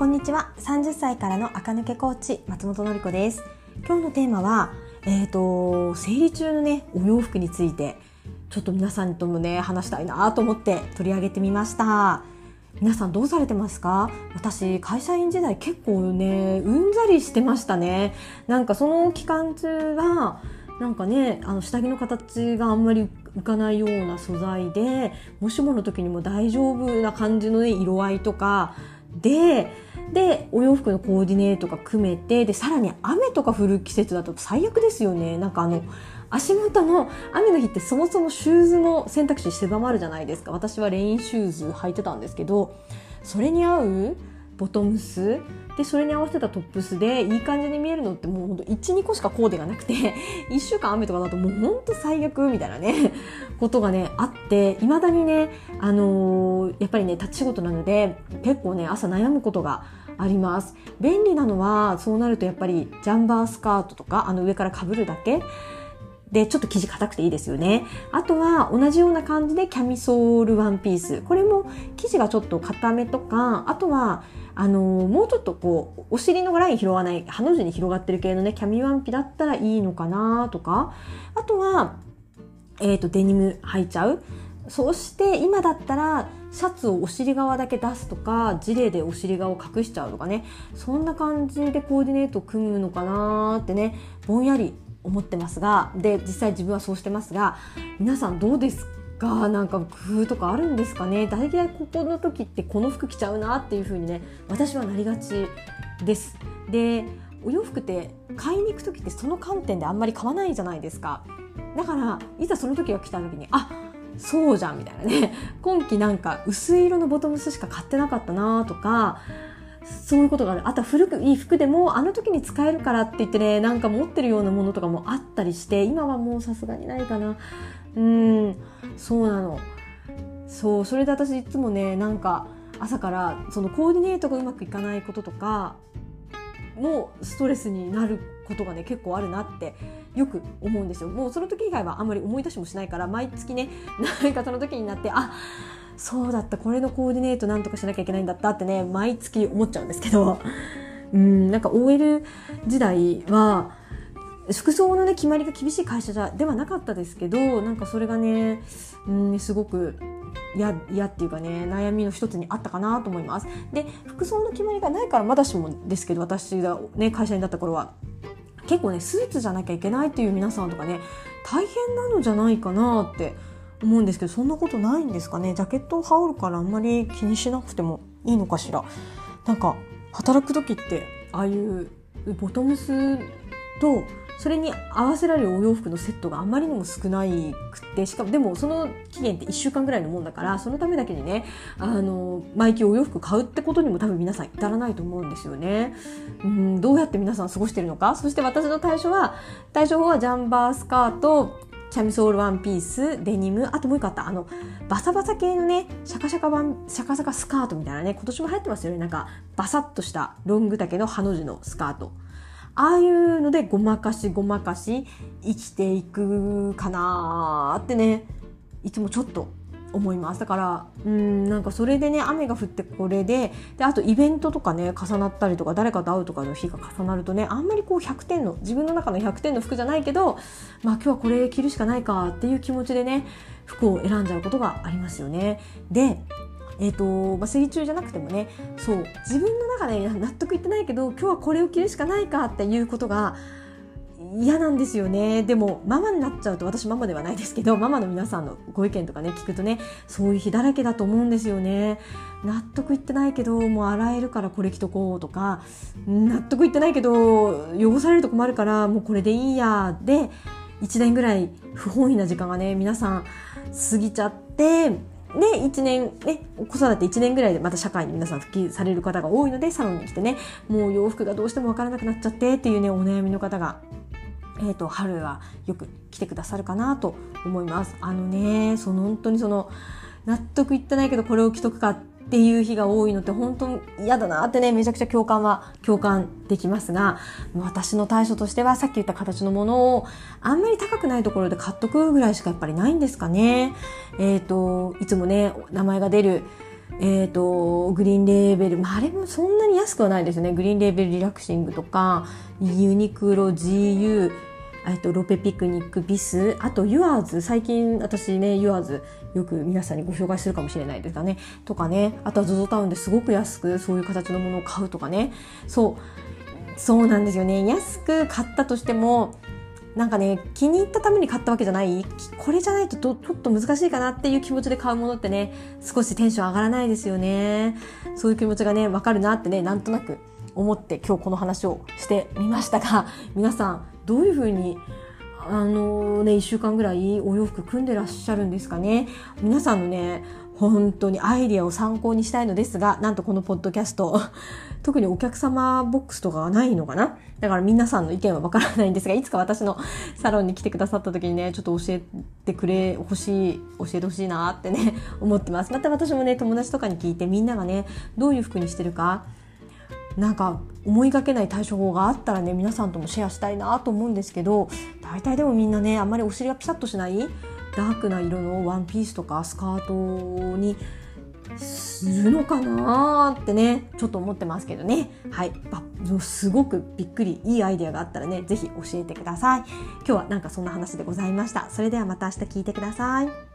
こんにちは。30歳からの赤抜けコーチ松本のり子です。今日のテーマはえっ、ー、と生理中のねお洋服についてちょっと皆さんともね話したいなと思って取り上げてみました。皆さんどうされてますか？私会社員時代結構ねうんざりしてましたね。なんかその期間中はなんかねあの下着の形があんまり浮かないような素材でもしもの時にも大丈夫な感じの、ね、色合いとかででお洋服のコーディネートが組めてでさらに雨とか降る季節だと最悪ですよね。なんかあの足元の雨の日ってそもそもシューズの選択肢狭まるじゃないですか。私はレインシューズ履いてたんですけどそれに合うボトムスでそれに合わせたトップスでいい感じに見えるのってもうほんと12個しかコーデがなくて1週間雨とかだともうほんと最悪みたいなねことがねあっていまだにねあのー、やっぱりね立ち仕事なので結構ね朝悩むことがあります便利なのはそうなるとやっぱりジャンバースカートとかあの上からかぶるだけで、ちょっと生地硬くていいですよね。あとは同じような感じでキャミソールワンピース。これも生地がちょっと硬めとか、あとはあのもうちょっとこうお尻のライン拾わないハの字に広がってる系のねキャミワンピだったらいいのかなとかあとは、えーと、デニム履いちゃうそして今だったらシャツをお尻側だけ出すとかジレでお尻側を隠しちゃうとかね。そんな感じでコーディネート組むのかなーってねぼんやり思ってますがで実際自分はそうしてますが皆さんどうですか？がなんか工夫とかあるんですかね？大体ここの時ってこの服着ちゃうなっていう風にね私はなりがちです。でお洋服って買いに行く時ってその観点であんまり買わないじゃないですか。だからいざその時が来た時にあそうじゃんみたいなね。今季なんか薄い色のボトムスしか買ってなかったなとかそういうことがある。あとは古くいい服でもあの時に使えるからって言ってねなんか持ってるようなものとかもあったりして今はもうさすがにないかな。うんそうなの。そうそれで私いつもねなんか朝からそのコーディネートがうまくいかないこととかもストレスになることがね結構あるなってよく思うんですよ。もうその時以外はあんまり思い出しもしないから毎月ね なんかその時になってあそうだった。これのコーディネートなんとかしなきゃいけないんだったってね毎月思っちゃうんですけど。うんなんか OL 時代は服装のね決まりが厳しい会社じゃではなかったですけどなんかそれがねうんすごく嫌っていうかね悩みの一つにあったかなと思います。で服装の決まりがないからまだしもですけど私がね会社になった頃は。結構ねスーツじゃなきゃいけないっていう皆さんとかね大変なのじゃないかなって思うんですけどそんなことないんですかね？ジャケットを羽織るからあんまり気にしなくてもいいのかしら？なんか働く時ってああいうボトムスとそれに合わせられるお洋服のセットがあまりにも少なくてしかもでもその期限って1週間ぐらいのもんだからそのためだけにねあの毎期お洋服買うってことにも多分皆さん至らないと思うんですよね。うんどうやって皆さん過ごしてるのか？そして私の対処は対処法はジャンバースカートチャミソールワンピース、デニム、あともう一個あった、あの、バサバサ系のね、シャカシャカワン、シャカシャカスカートみたいなね、今年も流行ってますよね。なんか、バサッとしたロング丈のハの字のスカート。ああいうのでごまかしごまかし生きていくかなってねいつもちょっと思いますだからうんなんかそれでね雨が降ってこれでであとイベントとかね重なったりとか誰かと会うとかの日が重なるとねあんまりこう100点の自分の中の100点の服じゃないけどまあ今日はこれ着るしかないかっていう気持ちでね服を選んじゃうことがありますよね。でえーとまあ、水中じゃなくてもねそう自分の中で納得いってないけど今日はこれを着るしかないかっていうことが嫌なんですよね。でもママになっちゃうと私ママではないですけどママの皆さんのご意見とかね聞くとねそういう日だらけだと思うんですよね。納得いってないけどもう洗えるからこれ着とこうとか納得いってないけど汚されると困るからもうこれでいいやで1年ぐらい不本意な時間がね皆さん過ぎちゃってで、一年、ね、子育て一年ぐらいでまた社会に皆さん復帰される方が多いので、サロンに来てね、もう洋服がどうしてもわからなくなっちゃってっていうね、お悩みの方が、えっ、ー、と、春はよく来てくださるかなと思います。あのね、その本当にその、納得いってないけどこれを着とくかっっていう日が多いのって本当嫌だなってねめちゃくちゃ共感は共感できますが私の対処としてはさっき言った形のものをあんまり高くないところで買っとくぐらいしかやっぱりないんですかね。えっ、ー、といつもね名前が出るえっ、ー、と、グリーンレーベル、まあ、あれもそんなに安くはないですよね。グリーンレーベルリラクシングとか、ユニクロ、GU、えっと、ロペピクニック、ビス、あと、ユアーズ、最近私ね、ユアーズ、よく皆さんにご紹介するかもしれないですかね。とかね、あとは ZOZO タウンですごく安くそういう形のものを買うとかね。そう、そうなんですよね。安く買ったとしても、なんかね気に入ったために買ったわけじゃないこれじゃないとちょっと難しいかなっていう気持ちで買うものってね少しテンション上がらないですよねそういう気持ちがねわかるなってねなんとなく思って今日この話をしてみましたが皆さんどういうふうにあのね1週間ぐらいお洋服組んでらっしゃるんですかね。皆さんのね本当にアイディアを参考にしたいのですがなんとこのポッドキャスト 特にお客様ボックスとかがないのかな。だから皆さんの意見はわからないんですがいつか私のサロンに来てくださった時にねちょっと教えてくれほしい教えてほしいなってね思ってます。また私もね友達とかに聞いてみんながねどういう服にしてるかなんか思いがけない対処法があったらね皆さんともシェアしたいなと思うんですけど大体でもみんなねあんまりお尻がピタッとしないダークな色のワンピースとかスカートにするのかなってねちょっと思ってますけどね。はい。すごくびっくりいいアイデアがあったらね是非教えてください。今日はなんかそんな話でございました。それではまた明日聞いてください。